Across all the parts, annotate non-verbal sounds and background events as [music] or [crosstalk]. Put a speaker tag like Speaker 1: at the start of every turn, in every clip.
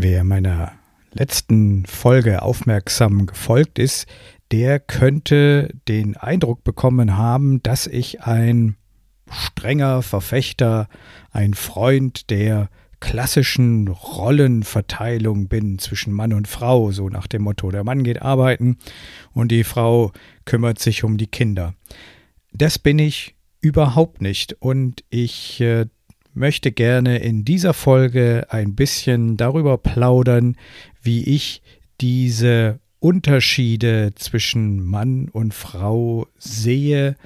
Speaker 1: Wer meiner letzten Folge aufmerksam gefolgt ist, der könnte den Eindruck bekommen haben, dass ich ein strenger Verfechter, ein Freund der klassischen Rollenverteilung bin zwischen Mann und Frau, so nach dem Motto, der Mann geht arbeiten und die Frau kümmert sich um die Kinder. Das bin ich überhaupt nicht und ich äh, möchte gerne in dieser Folge ein bisschen darüber plaudern, wie ich diese Unterschiede zwischen Mann und Frau sehe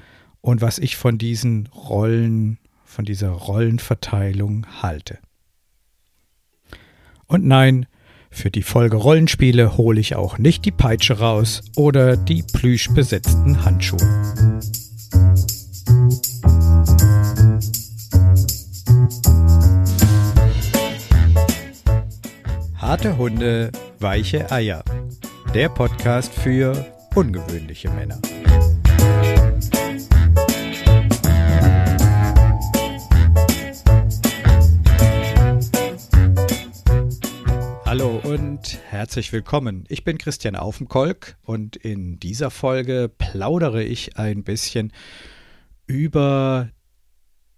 Speaker 1: und was ich von diesen Rollen, von dieser Rollenverteilung halte. Und nein, für die Folge Rollenspiele hole ich auch nicht die Peitsche raus oder die plüschbesetzten Handschuhe. Harte Hunde, weiche Eier. Der Podcast für ungewöhnliche Männer. Hallo und herzlich willkommen. Ich bin Christian Aufenkolk und in dieser Folge plaudere ich ein bisschen über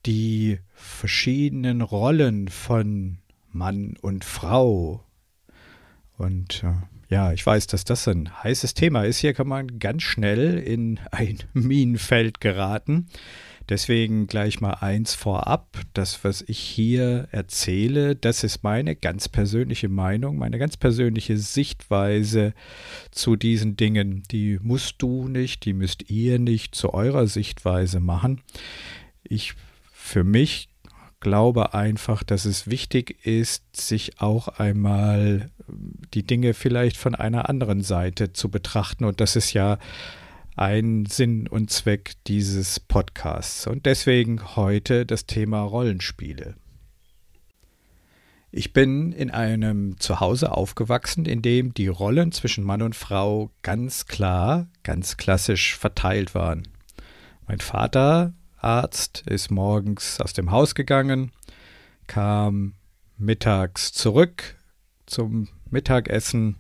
Speaker 1: die verschiedenen Rollen von Mann und Frau. Und äh, ja, ich weiß, dass das ein heißes Thema ist. Hier kann man ganz schnell in ein [laughs] Minenfeld geraten. Deswegen gleich mal eins vorab. Das, was ich hier erzähle, das ist meine ganz persönliche Meinung, meine ganz persönliche Sichtweise zu diesen Dingen. Die musst du nicht, die müsst ihr nicht zu eurer Sichtweise machen. Ich für mich glaube einfach, dass es wichtig ist, sich auch einmal die Dinge vielleicht von einer anderen Seite zu betrachten. Und das ist ja ein Sinn und Zweck dieses Podcasts. Und deswegen heute das Thema Rollenspiele. Ich bin in einem Zuhause aufgewachsen, in dem die Rollen zwischen Mann und Frau ganz klar, ganz klassisch verteilt waren. Mein Vater, Arzt, ist morgens aus dem Haus gegangen, kam mittags zurück zum Mittagessen,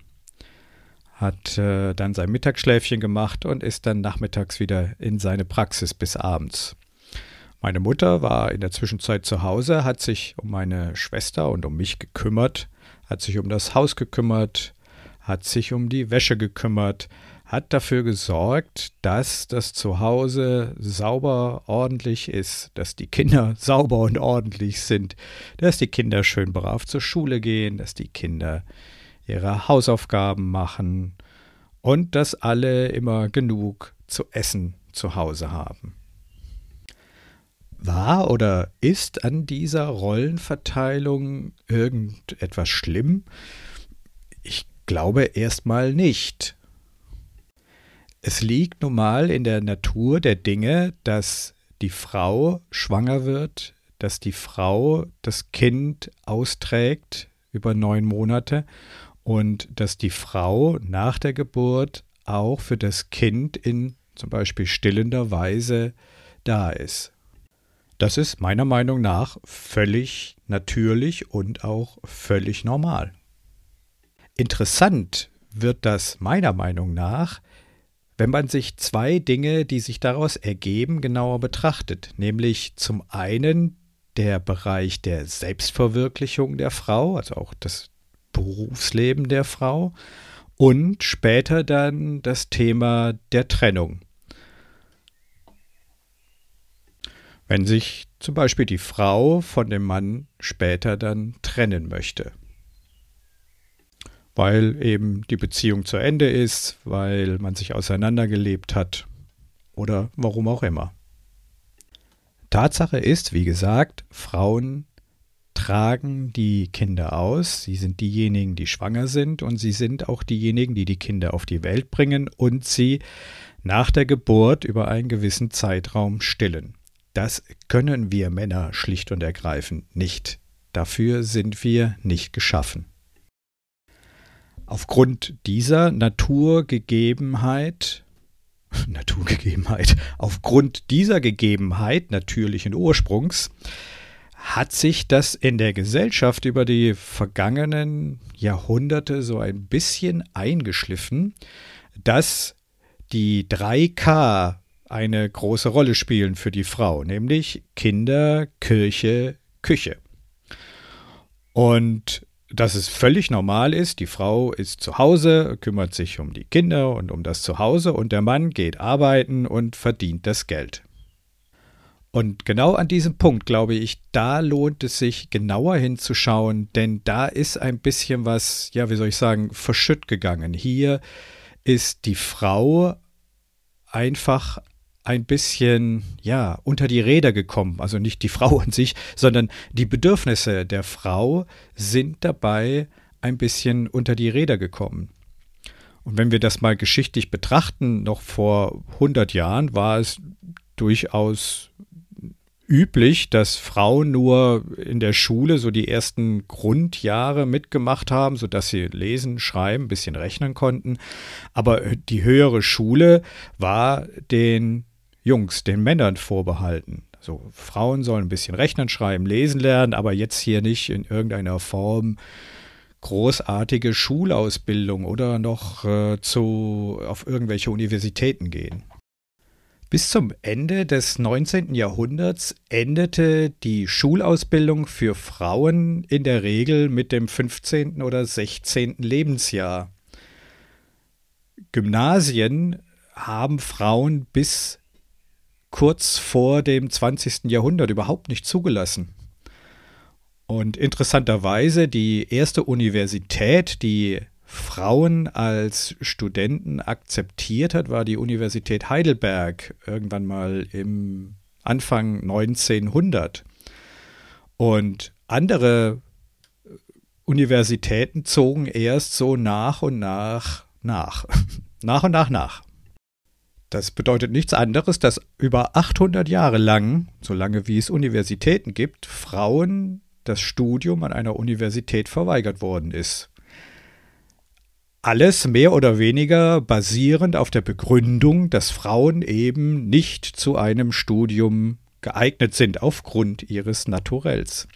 Speaker 1: hat äh, dann sein Mittagsschläfchen gemacht und ist dann nachmittags wieder in seine Praxis bis abends. Meine Mutter war in der Zwischenzeit zu Hause, hat sich um meine Schwester und um mich gekümmert, hat sich um das Haus gekümmert, hat sich um die Wäsche gekümmert, hat dafür gesorgt, dass das Zuhause sauber, ordentlich ist, dass die Kinder [laughs] sauber und ordentlich sind, dass die Kinder schön brav zur Schule gehen, dass die Kinder ihre Hausaufgaben machen und dass alle immer genug zu essen zu Hause haben. War oder ist an dieser Rollenverteilung irgendetwas schlimm? Ich glaube erstmal nicht. Es liegt nun mal in der Natur der Dinge, dass die Frau schwanger wird, dass die Frau das Kind austrägt über neun Monate und dass die Frau nach der Geburt auch für das Kind in zum Beispiel stillender Weise da ist. Das ist meiner Meinung nach völlig natürlich und auch völlig normal. Interessant wird das meiner Meinung nach, wenn man sich zwei Dinge, die sich daraus ergeben, genauer betrachtet, nämlich zum einen der Bereich der Selbstverwirklichung der Frau, also auch das Berufsleben der Frau und später dann das Thema der Trennung. Wenn sich zum Beispiel die Frau von dem Mann später dann trennen möchte. Weil eben die Beziehung zu Ende ist, weil man sich auseinandergelebt hat oder warum auch immer. Tatsache ist, wie gesagt, Frauen tragen die Kinder aus. Sie sind diejenigen, die schwanger sind und sie sind auch diejenigen, die die Kinder auf die Welt bringen und sie nach der Geburt über einen gewissen Zeitraum stillen. Das können wir Männer schlicht und ergreifend nicht. Dafür sind wir nicht geschaffen. Aufgrund dieser Naturgegebenheit [laughs] Naturgegebenheit, aufgrund dieser Gegebenheit natürlichen Ursprungs hat sich das in der Gesellschaft über die vergangenen Jahrhunderte so ein bisschen eingeschliffen, dass die 3K eine große Rolle spielen für die Frau, nämlich Kinder, Kirche, Küche. Und dass es völlig normal ist, die Frau ist zu Hause, kümmert sich um die Kinder und um das Zuhause und der Mann geht arbeiten und verdient das Geld. Und genau an diesem Punkt, glaube ich, da lohnt es sich genauer hinzuschauen, denn da ist ein bisschen was, ja, wie soll ich sagen, verschütt gegangen. Hier ist die Frau einfach ein bisschen, ja, unter die Räder gekommen. Also nicht die [laughs] Frau an sich, sondern die Bedürfnisse der Frau sind dabei ein bisschen unter die Räder gekommen. Und wenn wir das mal geschichtlich betrachten, noch vor 100 Jahren war es durchaus üblich, dass Frauen nur in der Schule so die ersten Grundjahre mitgemacht haben, sodass sie lesen, schreiben, ein bisschen rechnen konnten. Aber die höhere Schule war den Jungs, den Männern vorbehalten. So, Frauen sollen ein bisschen rechnen, schreiben, lesen lernen, aber jetzt hier nicht in irgendeiner Form großartige Schulausbildung oder noch äh, zu, auf irgendwelche Universitäten gehen. Bis zum Ende des 19. Jahrhunderts endete die Schulausbildung für Frauen in der Regel mit dem 15. oder 16. Lebensjahr. Gymnasien haben Frauen bis kurz vor dem 20. Jahrhundert überhaupt nicht zugelassen. Und interessanterweise die erste Universität, die Frauen als Studenten akzeptiert hat, war die Universität Heidelberg irgendwann mal im Anfang 1900. Und andere Universitäten zogen erst so nach und nach nach. [laughs] nach und nach nach. Das bedeutet nichts anderes, dass über 800 Jahre lang, so lange wie es Universitäten gibt, Frauen das Studium an einer Universität verweigert worden ist. Alles mehr oder weniger basierend auf der Begründung, dass Frauen eben nicht zu einem Studium geeignet sind aufgrund ihres Naturells.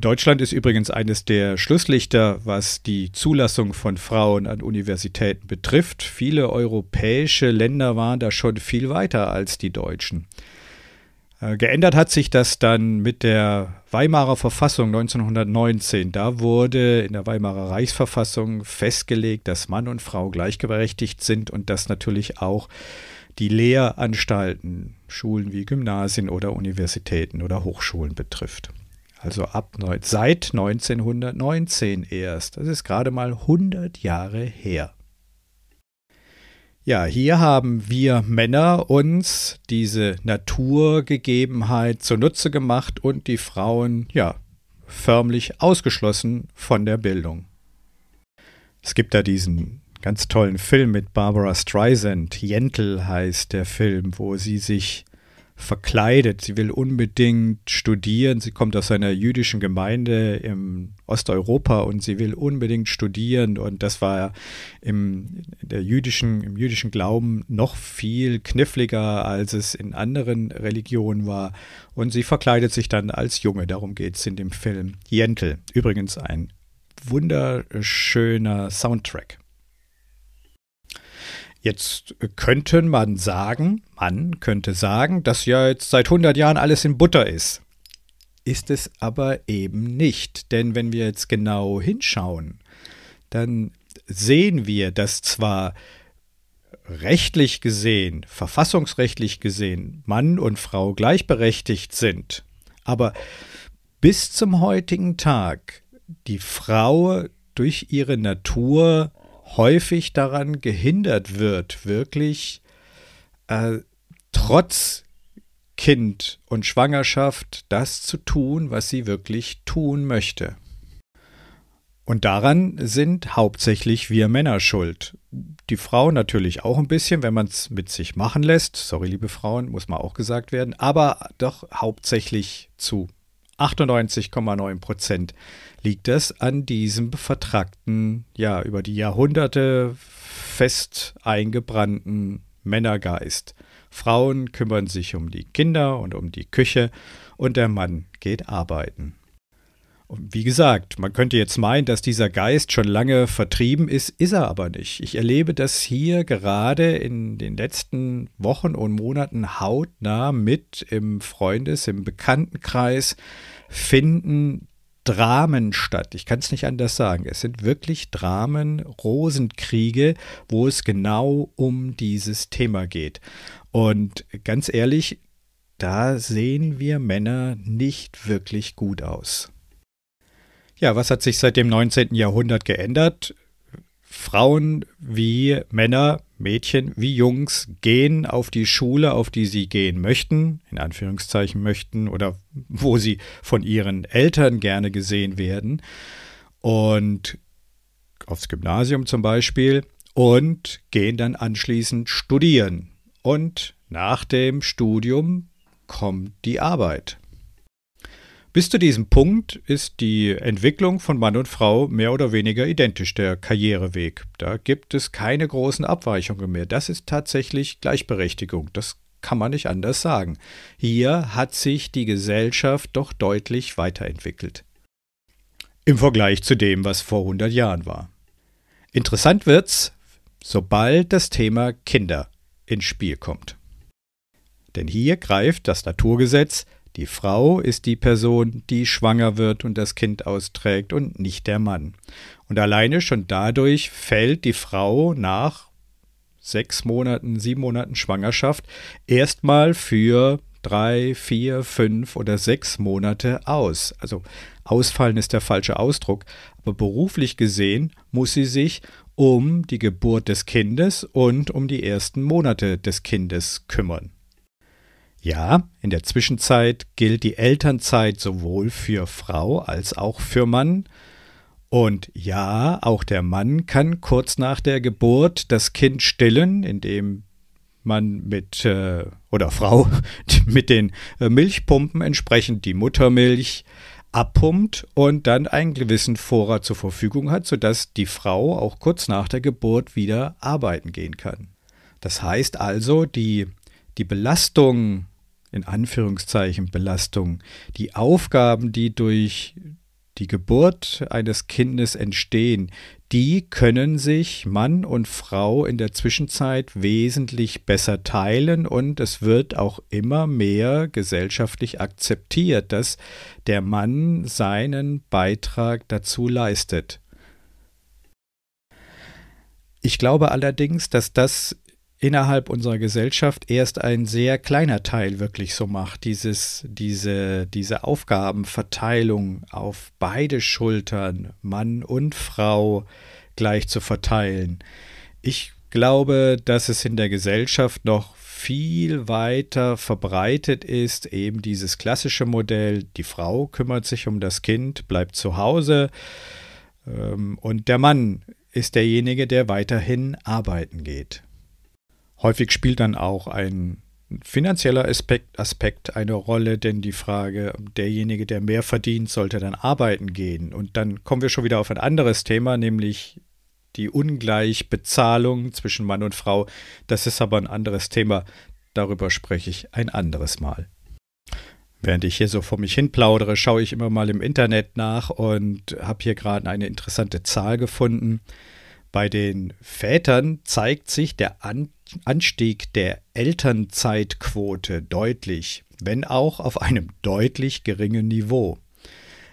Speaker 1: Deutschland ist übrigens eines der Schlusslichter, was die Zulassung von Frauen an Universitäten betrifft. Viele europäische Länder waren da schon viel weiter als die Deutschen. Äh, geändert hat sich das dann mit der Weimarer Verfassung 1919. Da wurde in der Weimarer Reichsverfassung festgelegt, dass Mann und Frau gleichberechtigt sind und dass natürlich auch die Lehranstalten, Schulen wie Gymnasien oder Universitäten oder Hochschulen betrifft. Also ab seit 1919 erst. Das ist gerade mal 100 Jahre her. Ja, hier haben wir Männer uns diese Naturgegebenheit zunutze gemacht und die Frauen, ja, förmlich ausgeschlossen von der Bildung. Es gibt da diesen ganz tollen Film mit Barbara Streisand, Jentel heißt der Film, wo sie sich verkleidet. Sie will unbedingt studieren. Sie kommt aus einer jüdischen Gemeinde im Osteuropa und sie will unbedingt studieren. Und das war im, jüdischen, im jüdischen Glauben noch viel kniffliger, als es in anderen Religionen war. Und sie verkleidet sich dann als Junge. Darum geht es in dem Film. Jentel. Übrigens ein wunderschöner Soundtrack. Jetzt könnte man sagen, man könnte sagen, dass ja jetzt seit 100 Jahren alles in Butter ist. Ist es aber eben nicht, denn wenn wir jetzt genau hinschauen, dann sehen wir, dass zwar rechtlich gesehen, verfassungsrechtlich gesehen, Mann und Frau gleichberechtigt sind, aber bis zum heutigen Tag die Frau durch ihre Natur häufig daran gehindert wird, wirklich äh, trotz Kind und Schwangerschaft das zu tun, was sie wirklich tun möchte. Und daran sind hauptsächlich wir Männer schuld. Die Frauen natürlich auch ein bisschen, wenn man es mit sich machen lässt. Sorry, liebe Frauen, muss mal auch gesagt werden. Aber doch hauptsächlich zu 98,9 Prozent liegt es an diesem vertrackten, ja, über die Jahrhunderte fest eingebrannten Männergeist. Frauen kümmern sich um die Kinder und um die Küche und der Mann geht arbeiten. Wie gesagt, man könnte jetzt meinen, dass dieser Geist schon lange vertrieben ist, ist er aber nicht. Ich erlebe das hier gerade in den letzten Wochen und Monaten hautnah mit im Freundes-, im Bekanntenkreis finden Dramen statt. Ich kann es nicht anders sagen. Es sind wirklich Dramen, Rosenkriege, wo es genau um dieses Thema geht. Und ganz ehrlich, da sehen wir Männer nicht wirklich gut aus. Ja, was hat sich seit dem 19. Jahrhundert geändert? Frauen wie Männer, Mädchen wie Jungs gehen auf die Schule, auf die sie gehen möchten, in Anführungszeichen möchten, oder wo sie von ihren Eltern gerne gesehen werden. Und aufs Gymnasium zum Beispiel und gehen dann anschließend studieren. Und nach dem Studium kommt die Arbeit. Bis zu diesem Punkt ist die Entwicklung von Mann und Frau mehr oder weniger identisch, der Karriereweg. Da gibt es keine großen Abweichungen mehr. Das ist tatsächlich Gleichberechtigung. Das kann man nicht anders sagen. Hier hat sich die Gesellschaft doch deutlich weiterentwickelt. Im Vergleich zu dem, was vor 100 Jahren war. Interessant wird's, sobald das Thema Kinder ins Spiel kommt. Denn hier greift das Naturgesetz die Frau ist die Person, die schwanger wird und das Kind austrägt und nicht der Mann. Und alleine schon dadurch fällt die Frau nach sechs Monaten, sieben Monaten Schwangerschaft erstmal für drei, vier, fünf oder sechs Monate aus. Also ausfallen ist der falsche Ausdruck, aber beruflich gesehen muss sie sich um die Geburt des Kindes und um die ersten Monate des Kindes kümmern. Ja, in der Zwischenzeit gilt die Elternzeit sowohl für Frau als auch für Mann. Und ja, auch der Mann kann kurz nach der Geburt das Kind stillen, indem man mit äh, oder [laughs] Frau mit den äh, Milchpumpen entsprechend die Muttermilch abpumpt und dann einen gewissen Vorrat zur Verfügung hat, sodass die Frau auch kurz nach der Geburt wieder arbeiten gehen kann. Das heißt also, die, die Belastung in Anführungszeichen Belastung, die Aufgaben, die durch die Geburt eines Kindes entstehen, die können sich Mann und Frau in der Zwischenzeit wesentlich besser teilen und es wird auch immer mehr gesellschaftlich akzeptiert, dass der Mann seinen Beitrag dazu leistet. Ich glaube allerdings, dass das innerhalb unserer Gesellschaft erst ein sehr kleiner Teil wirklich so macht, dieses, diese, diese Aufgabenverteilung auf beide Schultern, Mann und Frau, gleich zu verteilen. Ich glaube, dass es in der Gesellschaft noch viel weiter verbreitet ist, eben dieses klassische Modell, die Frau kümmert sich um das Kind, bleibt zu Hause ähm, und der Mann ist derjenige, der weiterhin arbeiten geht. Häufig spielt dann auch ein finanzieller Aspekt, Aspekt eine Rolle, denn die Frage, derjenige, der mehr verdient, sollte dann arbeiten gehen. Und dann kommen wir schon wieder auf ein anderes Thema, nämlich die Ungleichbezahlung zwischen Mann und Frau. Das ist aber ein anderes Thema. Darüber spreche ich ein anderes Mal. Während ich hier so vor mich hin plaudere, schaue ich immer mal im Internet nach und habe hier gerade eine interessante Zahl gefunden. Bei den Vätern zeigt sich der An Anstieg der Elternzeitquote deutlich, wenn auch auf einem deutlich geringen Niveau.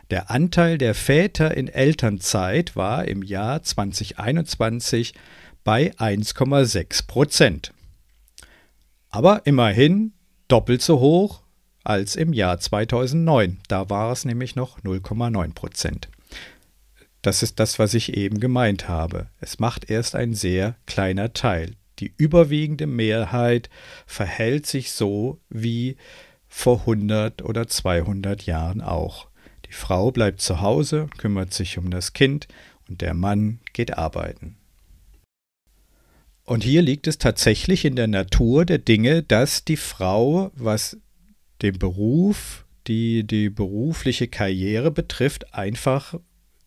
Speaker 1: Der Anteil der Väter in Elternzeit war im Jahr 2021 bei 1,6 Prozent. Aber immerhin doppelt so hoch als im Jahr 2009. Da war es nämlich noch 0,9 Prozent. Das ist das, was ich eben gemeint habe. Es macht erst ein sehr kleiner Teil. Die überwiegende Mehrheit verhält sich so wie vor 100 oder 200 Jahren auch. Die Frau bleibt zu Hause, kümmert sich um das Kind und der Mann geht arbeiten. Und hier liegt es tatsächlich in der Natur der Dinge, dass die Frau, was den Beruf, die, die berufliche Karriere betrifft, einfach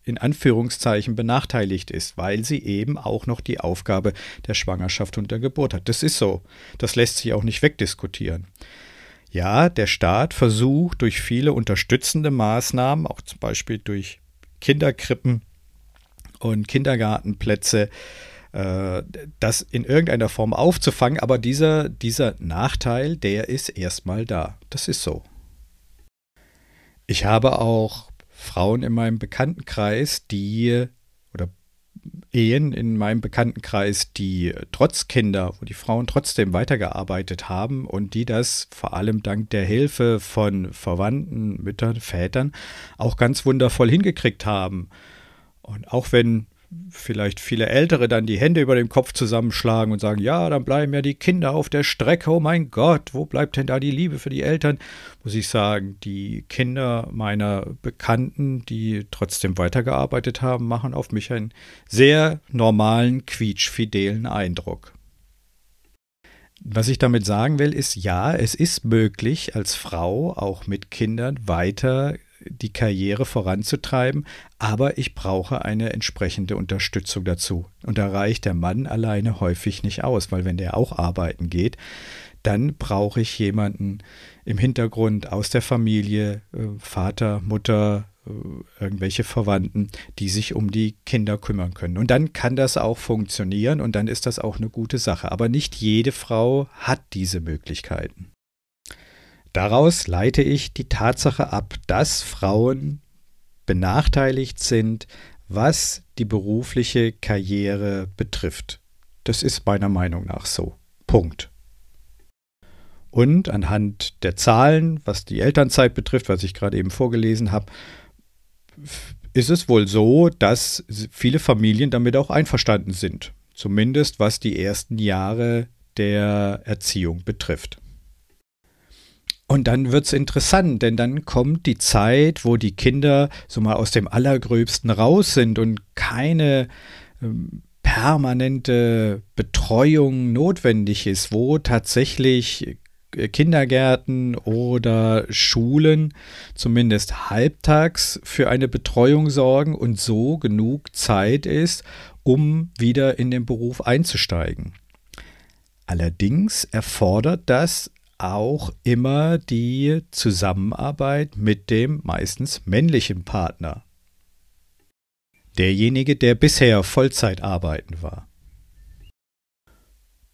Speaker 1: in Anführungszeichen benachteiligt ist, weil sie eben auch noch die Aufgabe der Schwangerschaft und der Geburt hat. Das ist so. Das lässt sich auch nicht wegdiskutieren. Ja, der Staat versucht durch viele unterstützende Maßnahmen, auch zum Beispiel durch Kinderkrippen und Kindergartenplätze, äh, das in irgendeiner Form aufzufangen, aber dieser, dieser Nachteil, der ist erstmal da. Das ist so. Ich habe auch Frauen in meinem Bekanntenkreis, die oder Ehen in meinem Bekanntenkreis, die trotz Kinder, wo die Frauen trotzdem weitergearbeitet haben und die das vor allem dank der Hilfe von Verwandten, Müttern, Vätern auch ganz wundervoll hingekriegt haben. Und auch wenn vielleicht viele Ältere dann die Hände über dem Kopf zusammenschlagen und sagen, ja, dann bleiben ja die Kinder auf der Strecke, oh mein Gott, wo bleibt denn da die Liebe für die Eltern? Muss ich sagen, die Kinder meiner Bekannten, die trotzdem weitergearbeitet haben, machen auf mich einen sehr normalen, quietschfidelen Eindruck. Was ich damit sagen will, ist, ja, es ist möglich, als Frau auch mit Kindern weiter die Karriere voranzutreiben, aber ich brauche eine entsprechende Unterstützung dazu. Und da reicht der Mann alleine häufig nicht aus, weil wenn der auch arbeiten geht, dann brauche ich jemanden im Hintergrund aus der Familie, äh, Vater, Mutter, äh, irgendwelche Verwandten, die sich um die Kinder kümmern können. Und dann kann das auch funktionieren und dann ist das auch eine gute Sache. Aber nicht jede Frau hat diese Möglichkeiten. Daraus leite ich die Tatsache ab, dass Frauen benachteiligt sind, was die berufliche Karriere betrifft. Das ist meiner Meinung nach so. Punkt. Und anhand der Zahlen, was die Elternzeit betrifft, was ich gerade eben vorgelesen habe, ist es wohl so, dass viele Familien damit auch einverstanden sind. Zumindest was die ersten Jahre der Erziehung betrifft. Und dann wird es interessant, denn dann kommt die Zeit, wo die Kinder so mal aus dem Allergröbsten raus sind und keine ähm, permanente Betreuung notwendig ist, wo tatsächlich äh, Kindergärten oder Schulen zumindest halbtags für eine Betreuung sorgen und so genug Zeit ist, um wieder in den Beruf einzusteigen. Allerdings erfordert das auch immer die Zusammenarbeit mit dem meistens männlichen Partner. Derjenige, der bisher Vollzeit arbeiten war.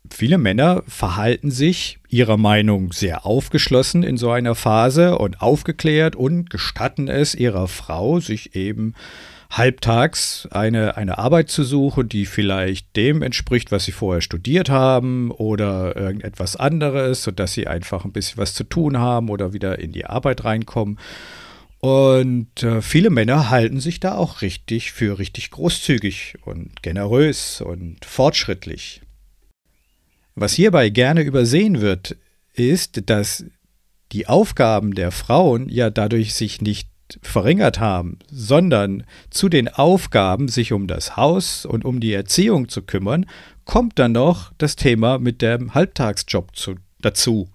Speaker 1: Viele Männer verhalten sich ihrer Meinung sehr aufgeschlossen in so einer Phase und aufgeklärt und gestatten es ihrer Frau, sich eben halbtags eine, eine Arbeit zu suchen, die vielleicht dem entspricht, was sie vorher studiert haben oder irgendetwas anderes, sodass sie einfach ein bisschen was zu tun haben oder wieder in die Arbeit reinkommen. Und äh, viele Männer halten sich da auch richtig für richtig großzügig und generös und fortschrittlich. Was hierbei gerne übersehen wird, ist, dass die Aufgaben der Frauen ja dadurch sich nicht verringert haben, sondern zu den Aufgaben, sich um das Haus und um die Erziehung zu kümmern, kommt dann noch das Thema mit dem Halbtagsjob zu, dazu.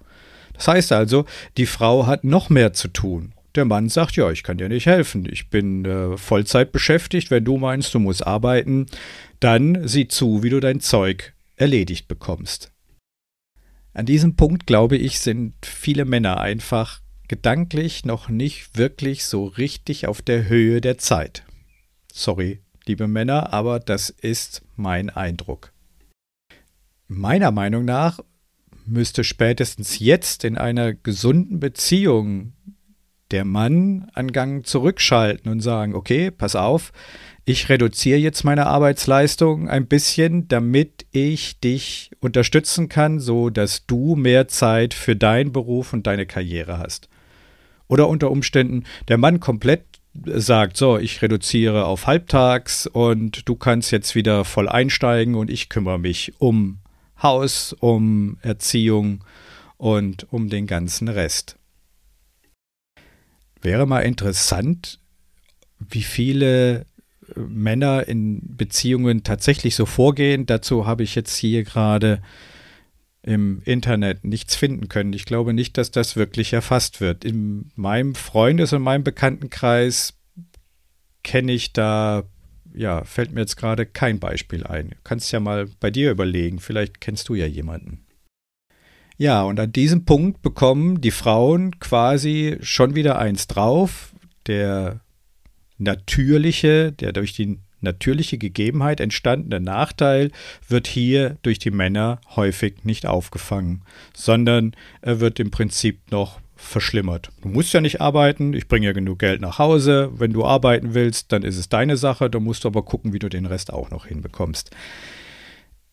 Speaker 1: Das heißt also, die Frau hat noch mehr zu tun. Der Mann sagt, ja, ich kann dir nicht helfen. Ich bin äh, Vollzeit beschäftigt. Wenn du meinst, du musst arbeiten, dann sieh zu, wie du dein Zeug erledigt bekommst. An diesem Punkt, glaube ich, sind viele Männer einfach gedanklich noch nicht wirklich so richtig auf der Höhe der Zeit. Sorry, liebe Männer, aber das ist mein Eindruck. Meiner Meinung nach müsste spätestens jetzt in einer gesunden Beziehung der Mann an Gang zurückschalten und sagen, okay, pass auf, ich reduziere jetzt meine Arbeitsleistung ein bisschen, damit ich dich unterstützen kann, so dass du mehr Zeit für deinen Beruf und deine Karriere hast. Oder unter Umständen der Mann komplett sagt, so, ich reduziere auf halbtags und du kannst jetzt wieder voll einsteigen und ich kümmere mich um Haus, um Erziehung und um den ganzen Rest. Wäre mal interessant, wie viele Männer in Beziehungen tatsächlich so vorgehen. Dazu habe ich jetzt hier gerade im Internet nichts finden können. Ich glaube nicht, dass das wirklich erfasst wird. In meinem Freundes- und meinem Bekanntenkreis kenne ich da, ja, fällt mir jetzt gerade kein Beispiel ein. Du kannst ja mal bei dir überlegen, vielleicht kennst du ja jemanden. Ja, und an diesem Punkt bekommen die Frauen quasi schon wieder eins drauf. Der natürliche, der durch die natürliche Gegebenheit entstandene Nachteil wird hier durch die Männer häufig nicht aufgefangen, sondern er wird im Prinzip noch verschlimmert. Du musst ja nicht arbeiten, ich bringe ja genug Geld nach Hause. Wenn du arbeiten willst, dann ist es deine Sache, da musst du aber gucken, wie du den Rest auch noch hinbekommst.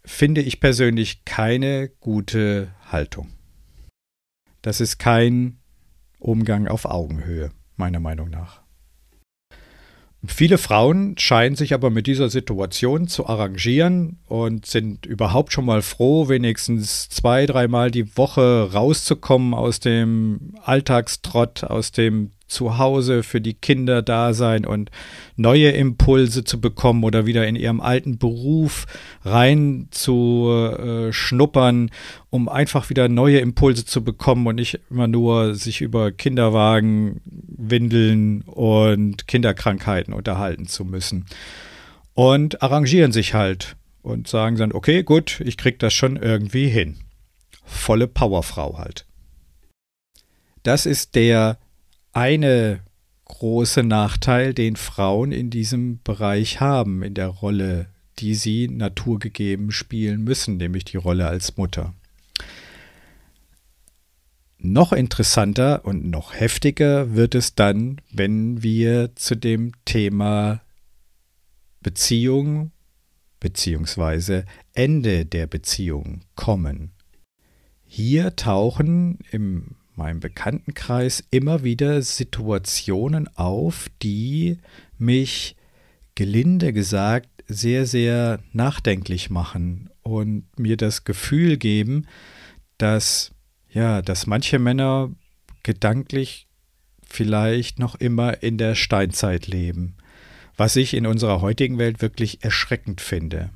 Speaker 1: Finde ich persönlich keine gute Haltung. Das ist kein Umgang auf Augenhöhe, meiner Meinung nach. Viele Frauen scheinen sich aber mit dieser Situation zu arrangieren und sind überhaupt schon mal froh, wenigstens zwei, dreimal die Woche rauszukommen aus dem Alltagstrott, aus dem Zuhause für die Kinder da sein und neue Impulse zu bekommen oder wieder in ihrem alten Beruf rein zu äh, schnuppern, um einfach wieder neue Impulse zu bekommen und nicht immer nur sich über Kinderwagen, Windeln und Kinderkrankheiten unterhalten zu müssen. Und arrangieren sich halt und sagen dann, okay, gut, ich krieg das schon irgendwie hin. Volle Powerfrau halt. Das ist der eine große Nachteil, den Frauen in diesem Bereich haben, in der Rolle, die sie naturgegeben spielen müssen, nämlich die Rolle als Mutter. Noch interessanter und noch heftiger wird es dann, wenn wir zu dem Thema Beziehung bzw. Ende der Beziehung kommen. Hier tauchen im meinem Bekanntenkreis immer wieder Situationen auf, die mich gelinde gesagt sehr, sehr nachdenklich machen und mir das Gefühl geben, dass ja, dass manche Männer gedanklich vielleicht noch immer in der Steinzeit leben, was ich in unserer heutigen Welt wirklich erschreckend finde.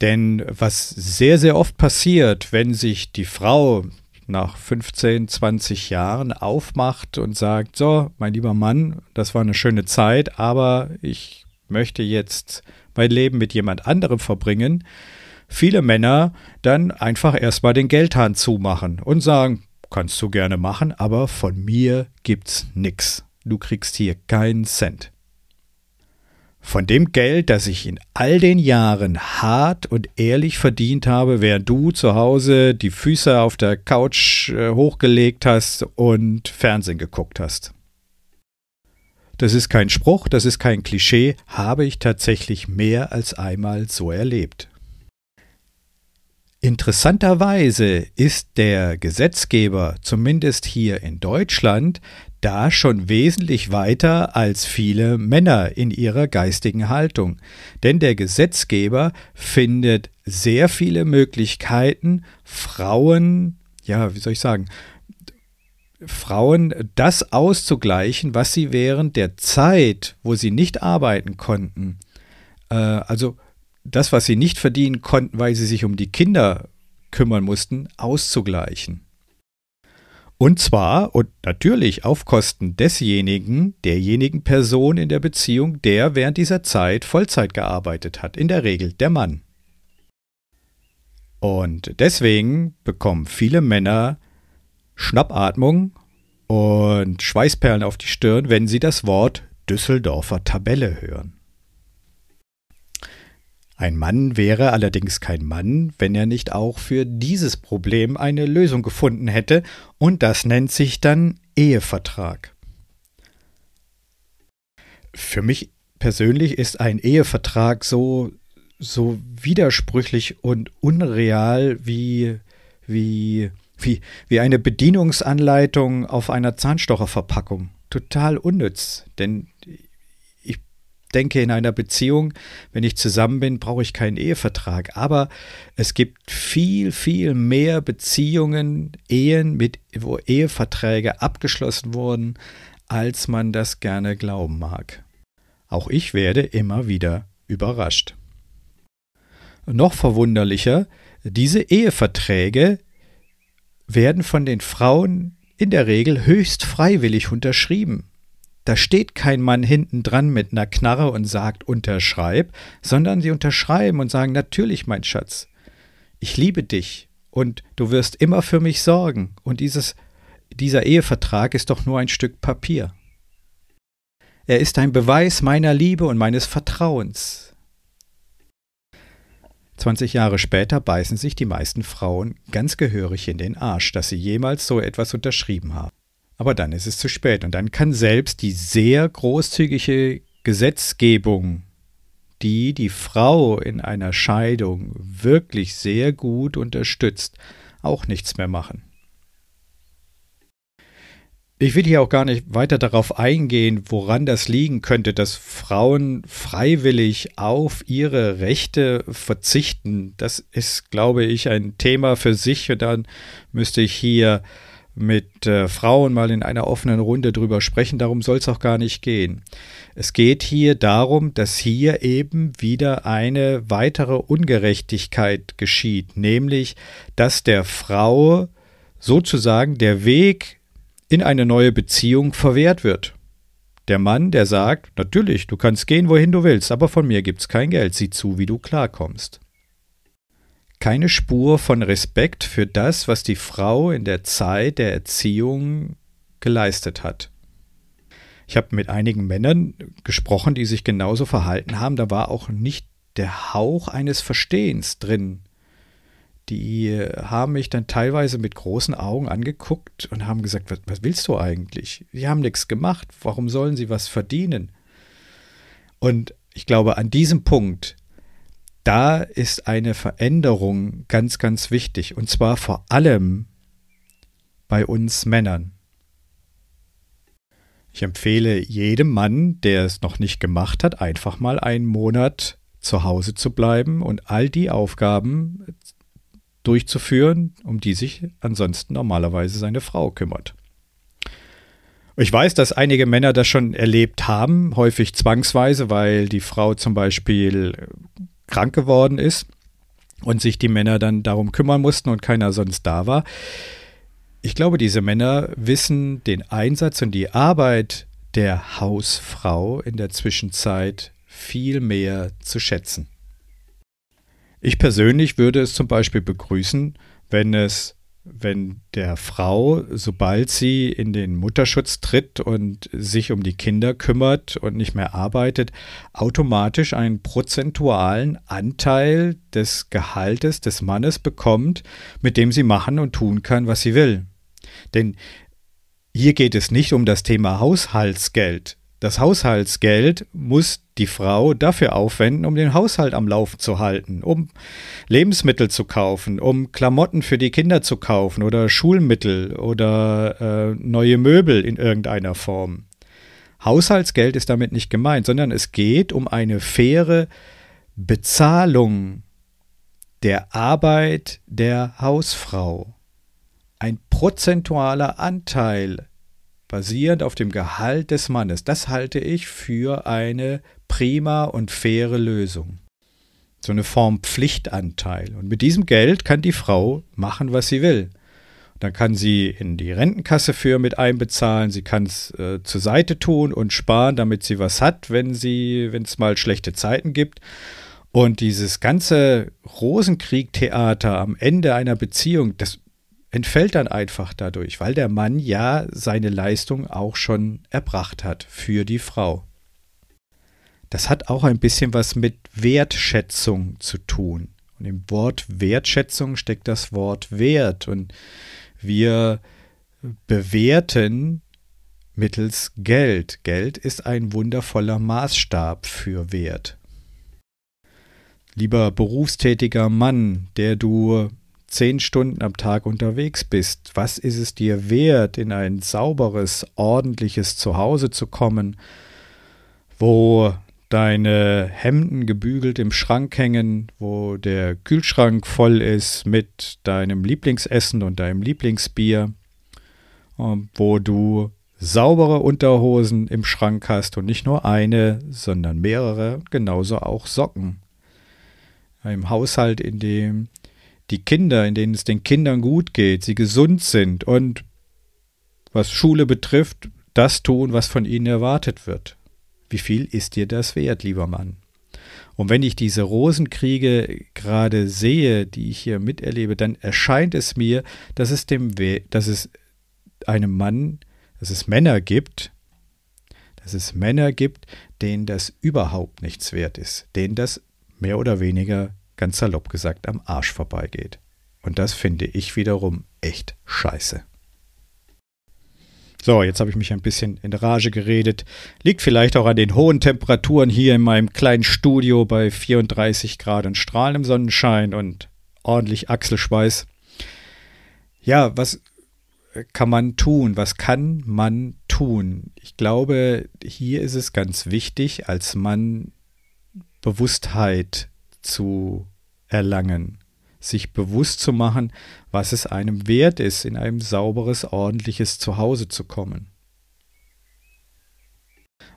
Speaker 1: Denn was sehr, sehr oft passiert, wenn sich die Frau nach 15, 20 Jahren aufmacht und sagt, so, mein lieber Mann, das war eine schöne Zeit, aber ich möchte jetzt mein Leben mit jemand anderem verbringen, viele Männer dann einfach erstmal den Geldhahn zumachen und sagen, kannst du gerne machen, aber von mir gibt's nix. Du kriegst hier keinen Cent. Von dem Geld, das ich in all den Jahren hart und ehrlich verdient habe, während du zu Hause die Füße auf der Couch äh, hochgelegt hast und Fernsehen geguckt hast. Das ist kein Spruch, das ist kein Klischee, habe ich tatsächlich mehr als einmal so erlebt. Interessanterweise ist der Gesetzgeber, zumindest hier in Deutschland, da schon wesentlich weiter als viele Männer in ihrer geistigen Haltung. Denn der Gesetzgeber findet sehr viele Möglichkeiten, Frauen, ja, wie soll ich sagen, Frauen das auszugleichen, was sie während der Zeit, wo sie nicht arbeiten konnten, äh, also das, was sie nicht verdienen konnten, weil sie sich um die Kinder kümmern mussten, auszugleichen. Und zwar und natürlich auf Kosten desjenigen, derjenigen Person in der Beziehung, der während dieser Zeit Vollzeit gearbeitet hat, in der Regel der Mann. Und deswegen bekommen viele Männer Schnappatmung und Schweißperlen auf die Stirn, wenn sie das Wort Düsseldorfer Tabelle hören. Ein Mann wäre allerdings kein Mann, wenn er nicht auch für dieses Problem eine Lösung gefunden hätte, und das nennt sich dann Ehevertrag. Für mich persönlich ist ein Ehevertrag so, so widersprüchlich und unreal wie, wie, wie, wie eine Bedienungsanleitung auf einer Zahnstocherverpackung. Total unnütz, denn denke, in einer Beziehung, wenn ich zusammen bin, brauche ich keinen Ehevertrag. Aber es gibt viel, viel mehr Beziehungen, Ehen, mit, wo Eheverträge abgeschlossen wurden, als man das gerne glauben mag. Auch ich werde immer wieder überrascht. Noch verwunderlicher, diese Eheverträge werden von den Frauen in der Regel höchst freiwillig unterschrieben. Da steht kein Mann hinten dran mit einer Knarre und sagt unterschreib, sondern sie unterschreiben und sagen natürlich, mein Schatz, ich liebe dich und du wirst immer für mich sorgen und dieses dieser Ehevertrag ist doch nur ein Stück Papier. Er ist ein Beweis meiner Liebe und meines Vertrauens. 20 Jahre später beißen sich die meisten Frauen ganz gehörig in den Arsch, dass sie jemals so etwas unterschrieben haben. Aber dann ist es zu spät und dann kann selbst die sehr großzügige Gesetzgebung, die die Frau in einer Scheidung wirklich sehr gut unterstützt, auch nichts mehr machen. Ich will hier auch gar nicht weiter darauf eingehen, woran das liegen könnte, dass Frauen freiwillig auf ihre Rechte verzichten. Das ist, glaube ich, ein Thema für sich und dann müsste ich hier mit äh, Frauen mal in einer offenen Runde drüber sprechen. Darum soll es auch gar nicht gehen. Es geht hier darum, dass hier eben wieder eine weitere Ungerechtigkeit geschieht, nämlich dass der Frau sozusagen der Weg in eine neue Beziehung verwehrt wird. Der Mann, der sagt, natürlich, du kannst gehen, wohin du willst, aber von mir gibt's kein Geld, sieh zu, wie du klarkommst keine Spur von Respekt für das, was die Frau in der Zeit der Erziehung geleistet hat. Ich habe mit einigen Männern gesprochen, die sich genauso verhalten haben. Da war auch nicht der Hauch eines Verstehens drin. Die haben mich dann teilweise mit großen Augen angeguckt und haben gesagt, was, was willst du eigentlich? Die haben nichts gemacht. Warum sollen sie was verdienen? Und ich glaube, an diesem Punkt da ist eine Veränderung ganz, ganz wichtig. Und zwar vor allem bei uns Männern. Ich empfehle jedem Mann, der es noch nicht gemacht hat, einfach mal einen Monat zu Hause zu bleiben und all die Aufgaben durchzuführen, um die sich ansonsten normalerweise seine Frau kümmert. Ich weiß, dass einige Männer das schon erlebt haben, häufig zwangsweise, weil die Frau zum Beispiel krank geworden ist und sich die Männer dann darum kümmern mussten und keiner sonst da war. Ich glaube, diese Männer wissen den Einsatz und die Arbeit der Hausfrau in der Zwischenzeit viel mehr zu schätzen. Ich persönlich würde es zum Beispiel begrüßen, wenn es wenn der Frau, sobald sie in den Mutterschutz tritt und sich um die Kinder kümmert und nicht mehr arbeitet, automatisch einen prozentualen Anteil des Gehaltes des Mannes bekommt, mit dem sie machen und tun kann, was sie will. Denn hier geht es nicht um das Thema Haushaltsgeld. Das Haushaltsgeld muss die Frau dafür aufwenden, um den Haushalt am Laufen zu halten, um Lebensmittel zu kaufen, um Klamotten für die Kinder zu kaufen oder Schulmittel oder äh, neue Möbel in irgendeiner Form. Haushaltsgeld ist damit nicht gemeint, sondern es geht um eine faire Bezahlung der Arbeit der Hausfrau. Ein prozentualer Anteil basierend auf dem Gehalt des Mannes. Das halte ich für eine prima und faire Lösung. So eine Form Pflichtanteil. Und mit diesem Geld kann die Frau machen, was sie will. Dann kann sie in die Rentenkasse für mit einbezahlen, sie kann es äh, zur Seite tun und sparen, damit sie was hat, wenn es mal schlechte Zeiten gibt. Und dieses ganze Rosenkrieg-Theater am Ende einer Beziehung, das entfällt dann einfach dadurch, weil der Mann ja seine Leistung auch schon erbracht hat für die Frau. Das hat auch ein bisschen was mit Wertschätzung zu tun. Und im Wort Wertschätzung steckt das Wort Wert. Und wir bewerten mittels Geld. Geld ist ein wundervoller Maßstab für Wert. Lieber berufstätiger Mann, der du zehn Stunden am Tag unterwegs bist, was ist es dir wert, in ein sauberes, ordentliches Zuhause zu kommen, wo deine Hemden gebügelt im Schrank hängen, wo der Kühlschrank voll ist mit deinem Lieblingsessen und deinem Lieblingsbier, ähm, wo du saubere Unterhosen im Schrank hast und nicht nur eine, sondern mehrere, genauso auch Socken. Im Haushalt, in dem die Kinder, in denen es den Kindern gut geht, sie gesund sind und was Schule betrifft, das tun, was von ihnen erwartet wird. Wie viel ist dir das wert, lieber Mann? Und wenn ich diese Rosenkriege gerade sehe, die ich hier miterlebe, dann erscheint es mir, dass es dem We dass es einem Mann, dass es Männer gibt, dass es Männer gibt, denen das überhaupt nichts wert ist, denen das mehr oder weniger, ganz salopp gesagt, am Arsch vorbeigeht. Und das finde ich wiederum echt scheiße. So, jetzt habe ich mich ein bisschen in Rage geredet. Liegt vielleicht auch an den hohen Temperaturen hier in meinem kleinen Studio bei 34 Grad und strahlendem Sonnenschein und ordentlich Achselschweiß. Ja, was kann man tun? Was kann man tun? Ich glaube, hier ist es ganz wichtig, als Mann Bewusstheit zu erlangen, sich bewusst zu machen, was es einem wert ist, in ein sauberes, ordentliches Zuhause zu kommen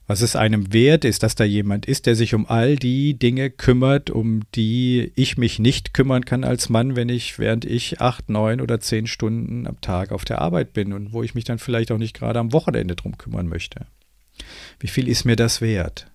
Speaker 1: was es einem wert ist, dass da jemand ist, der sich um all die Dinge kümmert, um die ich mich nicht kümmern kann als Mann, wenn ich, während ich acht, neun oder zehn Stunden am Tag auf der Arbeit bin und wo ich mich dann vielleicht auch nicht gerade am Wochenende drum kümmern möchte. Wie viel ist mir das wert?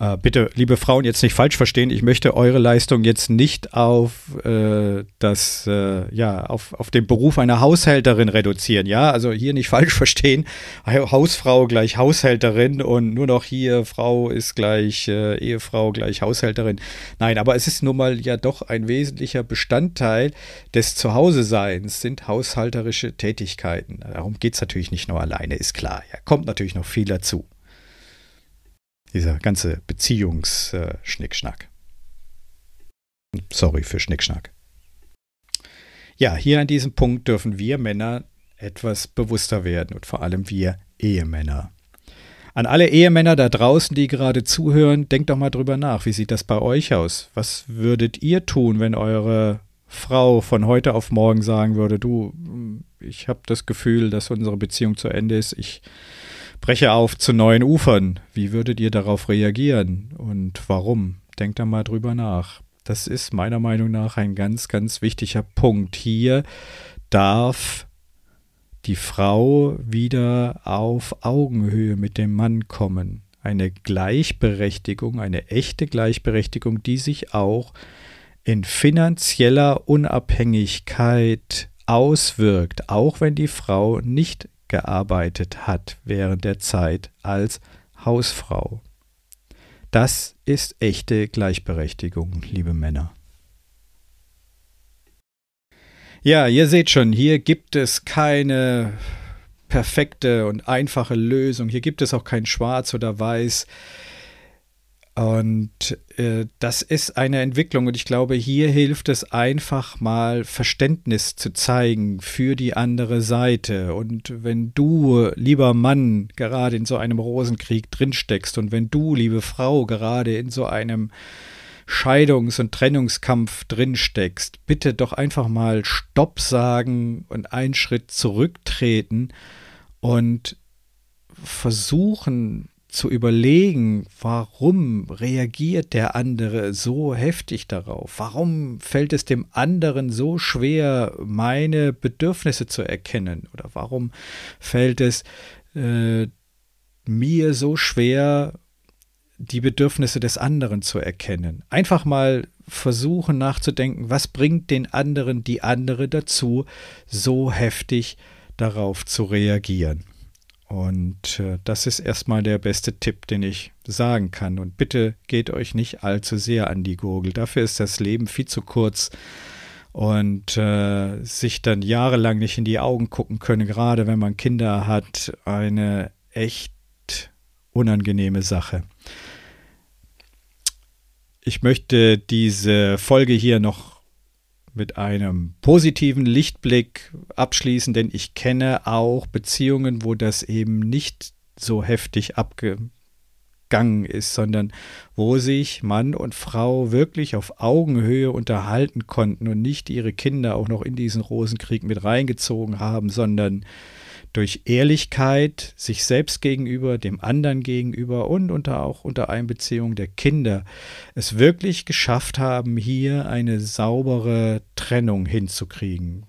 Speaker 1: Äh, bitte, liebe Frauen, jetzt nicht falsch verstehen. Ich möchte eure Leistung jetzt nicht auf äh, das, äh, ja, auf, auf den Beruf einer Haushälterin reduzieren. Ja, also hier nicht [laughs] falsch verstehen. Hausfrau gleich Haushälterin und nur noch hier Frau ist gleich äh, Ehefrau gleich Haushälterin. Nein, aber es ist nun mal ja doch ein wesentlicher Bestandteil des Zuhause-Seins sind haushalterische Tätigkeiten. Darum geht es natürlich nicht nur alleine, ist klar. Ja, kommt natürlich noch viel dazu. Dieser ganze Beziehungsschnickschnack. Sorry für Schnickschnack. Ja, hier an diesem Punkt dürfen wir Männer etwas bewusster werden und vor allem wir Ehemänner. An alle Ehemänner da draußen, die gerade zuhören, denkt doch mal drüber nach. Wie sieht das bei euch aus? Was würdet ihr tun, wenn eure Frau von heute auf morgen sagen würde, du, ich habe das Gefühl, dass unsere Beziehung zu Ende ist, ich breche auf zu neuen Ufern. Wie würdet ihr darauf reagieren und warum? Denkt da mal drüber nach. Das ist meiner Meinung nach ein ganz, ganz wichtiger Punkt. Hier darf die Frau wieder auf Augenhöhe mit dem Mann kommen. Eine Gleichberechtigung, eine echte Gleichberechtigung, die sich auch in finanzieller Unabhängigkeit auswirkt, auch wenn die Frau nicht gearbeitet hat während der Zeit als Hausfrau. Das ist echte Gleichberechtigung, liebe Männer. Ja, ihr seht schon, hier gibt es keine perfekte und einfache Lösung. Hier gibt es auch kein Schwarz oder Weiß. Und äh, das ist eine Entwicklung und ich glaube, hier hilft es einfach mal Verständnis zu zeigen für die andere Seite. Und wenn du, lieber Mann, gerade in so einem Rosenkrieg drinsteckst und wenn du, liebe Frau, gerade in so einem Scheidungs- und Trennungskampf drinsteckst, bitte doch einfach mal Stopp sagen und einen Schritt zurücktreten und versuchen zu überlegen, warum reagiert der andere so heftig darauf? Warum fällt es dem anderen so schwer, meine Bedürfnisse zu erkennen? Oder warum fällt es äh, mir so schwer, die Bedürfnisse des anderen zu erkennen? Einfach mal versuchen nachzudenken, was bringt den anderen, die andere dazu, so heftig darauf zu reagieren. Und äh, das ist erstmal der beste Tipp, den ich sagen kann. Und bitte geht euch nicht allzu sehr an die Gurgel. Dafür ist das Leben viel zu kurz und äh, sich dann jahrelang nicht in die Augen gucken können, gerade wenn man Kinder hat, eine echt unangenehme Sache. Ich möchte diese Folge hier noch mit einem positiven Lichtblick abschließen, denn ich kenne auch Beziehungen, wo das eben nicht so heftig abgegangen ist, sondern wo sich Mann und Frau wirklich auf Augenhöhe unterhalten konnten und nicht ihre Kinder auch noch in diesen Rosenkrieg mit reingezogen haben, sondern durch Ehrlichkeit sich selbst gegenüber, dem anderen gegenüber und unter, auch unter Einbeziehung der Kinder es wirklich geschafft haben, hier eine saubere Trennung hinzukriegen.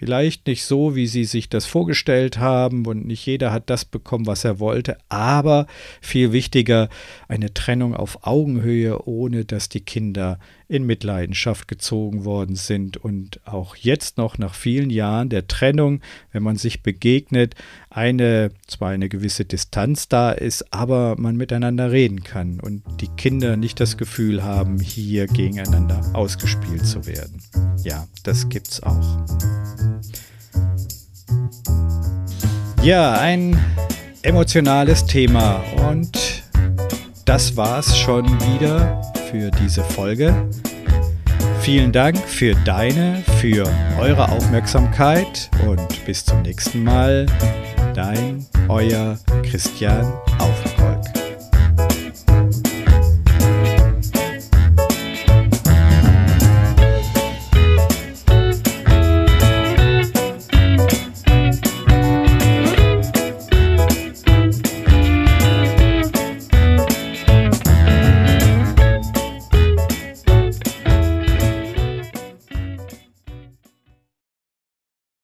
Speaker 1: Vielleicht nicht so, wie sie sich das vorgestellt haben und nicht jeder hat das bekommen, was er wollte, aber viel wichtiger, eine Trennung auf Augenhöhe, ohne dass die Kinder in Mitleidenschaft gezogen worden sind und auch jetzt noch nach vielen Jahren der Trennung, wenn man sich begegnet, eine zwar eine gewisse Distanz da ist, aber man miteinander reden kann und die Kinder nicht das Gefühl haben, hier gegeneinander ausgespielt zu werden. Ja, das gibt's auch. Ja, ein emotionales Thema und das war's schon wieder für diese Folge. Vielen Dank für deine, für eure Aufmerksamkeit und bis zum nächsten Mal. Dein, euer Christian Aufenkolk.